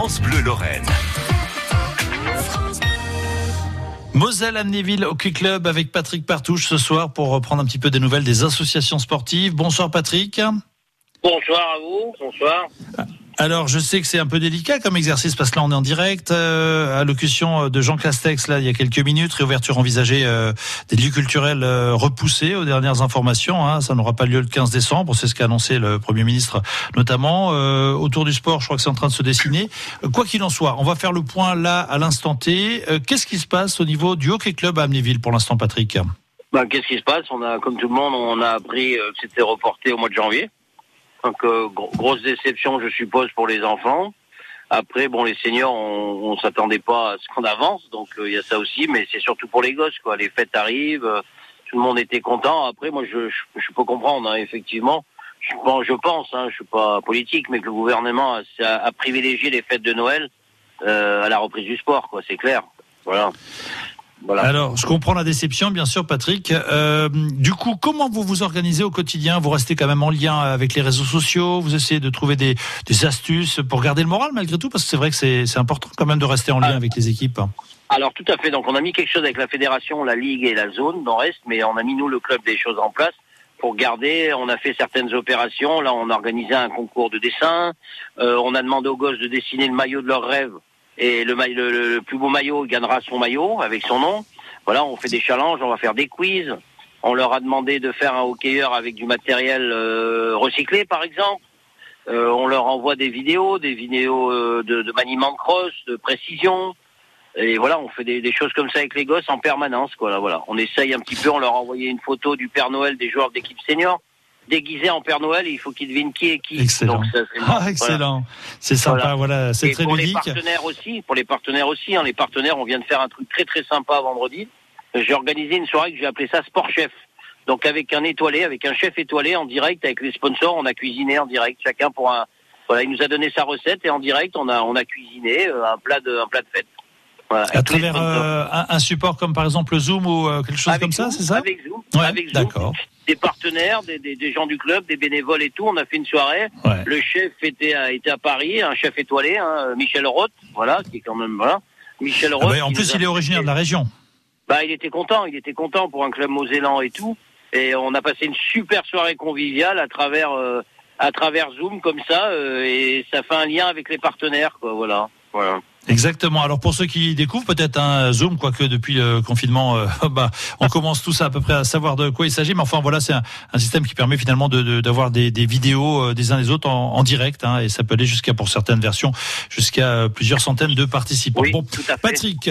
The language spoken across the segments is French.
France Bleu Lorraine. Moselle Amnéville Hockey Club avec Patrick Partouche ce soir pour reprendre un petit peu des nouvelles des associations sportives. Bonsoir Patrick. Bonsoir à vous, bonsoir. Alors, je sais que c'est un peu délicat comme exercice parce que là, on est en direct. Euh, allocution de Jean Castex, là, il y a quelques minutes. Réouverture envisagée euh, des lieux culturels euh, repoussés aux dernières informations. Hein. Ça n'aura pas lieu le 15 décembre. C'est ce qu'a annoncé le Premier ministre, notamment. Euh, autour du sport, je crois que c'est en train de se dessiner. Euh, quoi qu'il en soit, on va faire le point là, à l'instant T. Euh, Qu'est-ce qui se passe au niveau du Hockey Club à Amnéville pour l'instant, Patrick? Ben, Qu'est-ce qui se passe? On a, comme tout le monde, on a appris euh, que c'était reporté au mois de janvier. Donc, euh, gro- grosse déception, je suppose, pour les enfants. Après, bon, les seniors, on, on s'attendait pas à ce qu'on avance, donc euh, il y a ça aussi, mais c'est surtout pour les gosses, quoi. Les fêtes arrivent, euh, tout le monde était content. Après, moi, je, peux comprendre, hein, effectivement. Je pense, je pense, hein, je suis pas politique, mais que le gouvernement a privilégié les fêtes de Noël euh, à la reprise du sport, quoi. C'est clair. Voilà. Voilà. Alors, je comprends la déception, bien sûr, Patrick. Euh, du coup, comment vous vous organisez au quotidien? Vous restez quand même en lien avec les réseaux sociaux? Vous essayez de trouver des, des astuces pour garder le moral malgré tout? Parce que c'est vrai que c'est important quand même de rester en lien Ah. avec les équipes. Alors tout à fait. Donc on a mis quelque chose avec la fédération, la ligue et la zone nord-est, mais on a mis nous le club des choses en place pour garder. On a fait certaines opérations. Là, on a organisé un concours de dessin. Euh, on a demandé aux gosses de dessiner le maillot de leur rêve et le, le, le- plus beau maillot gagnera son maillot avec son nom. Voilà, on fait des challenges, on va faire des quiz. On leur a demandé de faire un hockeyeur avec du matériel euh, recyclé, par exemple. Euh, on leur envoie des vidéos, des vidéos euh, de, de maniement de de précision. Et voilà, on fait des, des choses comme ça avec les gosses en permanence. Quoi, là, voilà. On essaye un petit peu, on leur a envoyé une photo du Père Noël des joueurs d'équipe senior, déguisés en Père Noël, et il faut qu'ils devinent qui est qui. Excellent. Donc, ça, c'est- Ah, voilà. excellent. C'est sympa, voilà, c'est très pour ludique. les partenaires aussi, pour les partenaires aussi, hein, les partenaires, on vient de faire un truc très très sympa vendredi. J'ai organisé une soirée que j'ai appelée ça Sport Chef. Donc avec un étoilé, avec un chef étoilé en direct avec les sponsors, on a cuisiné en direct, chacun pour un. Voilà, il nous a donné sa recette et en direct, on a on a cuisiné euh, un plat de un plat de fête. Voilà, À travers euh, un, un support comme par exemple Zoom ou euh, quelque chose Avec comme ça, c'est ça? Avec Zoom, Ouais, avec Zoom. d'accord. Des partenaires, des, des, des gens du club, des bénévoles et tout. On a fait une soirée. Ouais. Le chef était à, était à Paris, un chef étoilé, hein, Michel Roth, voilà, qui est quand même voilà. Michel Ah Roth. bah, en plus, il est originaire de la région. Bah, il était content, il était content pour un club mosellan et tout. Et on a passé une super soirée conviviale à travers euh, à travers Zoom comme ça, euh, et ça fait un lien avec les partenaires, quoi. Voilà. Voilà. Exactement. Alors pour ceux qui découvrent peut-être un Zoom, quoique depuis le confinement, euh, bah, on commence tous à peu près à savoir de quoi il s'agit. Mais enfin voilà, c'est un, un système qui permet finalement de- de- d'avoir des, des vidéos euh, des uns des autres en, en direct, hein, et ça peut aller jusqu'à pour certaines versions jusqu'à euh, plusieurs centaines de participants. Oui, bon, tout à fait. Patrick.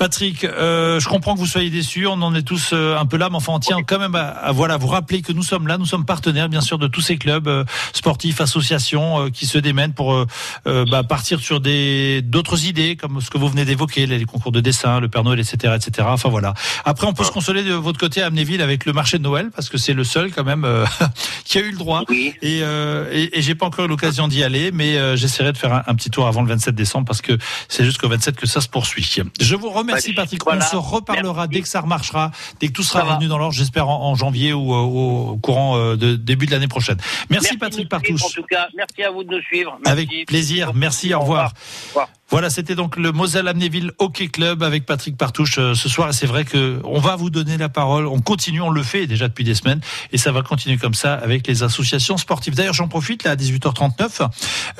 Patrick, euh, je comprends que vous soyez déçus, on en est tous euh, un peu là, mais enfin on tient quand même à, à, voilà vous rappeler que nous sommes là, nous sommes partenaires bien sûr de tous ces clubs euh, sportifs, associations euh, qui se démènent pour euh, bah, partir sur des d'autres idées comme ce que vous venez d'évoquer, les, les concours de dessin, le Père Noël, etc., etc. Enfin voilà. Après on peut se consoler de votre côté à Amnéville avec le marché de Noël parce que c'est le seul quand même euh, qui a eu le droit. Oui. Et, euh, et, et j'ai pas encore eu l'occasion d'y aller, mais euh, j'essaierai de faire un, un petit tour avant le 27 décembre parce que c'est jusqu'au 27 que ça se poursuit. Je vous remercie Bah, Patrick. voilà. On se reparlera Merci. dès que ça remarchera, dès que tout sera revenu dans l'ordre, j'espère en, en janvier ou euh, au, au courant euh, de début de l'année prochaine. Merci, Patrick Partouche. En tout cas, merci à vous de nous suivre. Merci. Avec plaisir. Merci. Au revoir. Au revoir. Voilà, c'était donc le Moselle Amnéville Hockey Club avec Patrick Partouche euh, ce soir. Et c'est vrai que on va vous donner la parole. On continue, on le fait déjà depuis des semaines, et ça va continuer comme ça avec les associations sportives. D'ailleurs, j'en profite là à 18h39.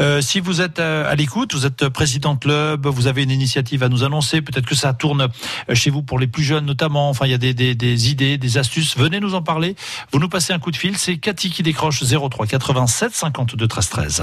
Euh, si vous êtes euh, à l'écoute, vous êtes président de club, vous avez une initiative à nous annoncer. Peut-être que ça tourne euh, chez vous pour les plus jeunes notamment. Enfin, il y a des, idées, des astuces. Venez nous en parler. Vous nous passez un coup de fil. C'est Cathy qui décroche 03 87 52 13 13.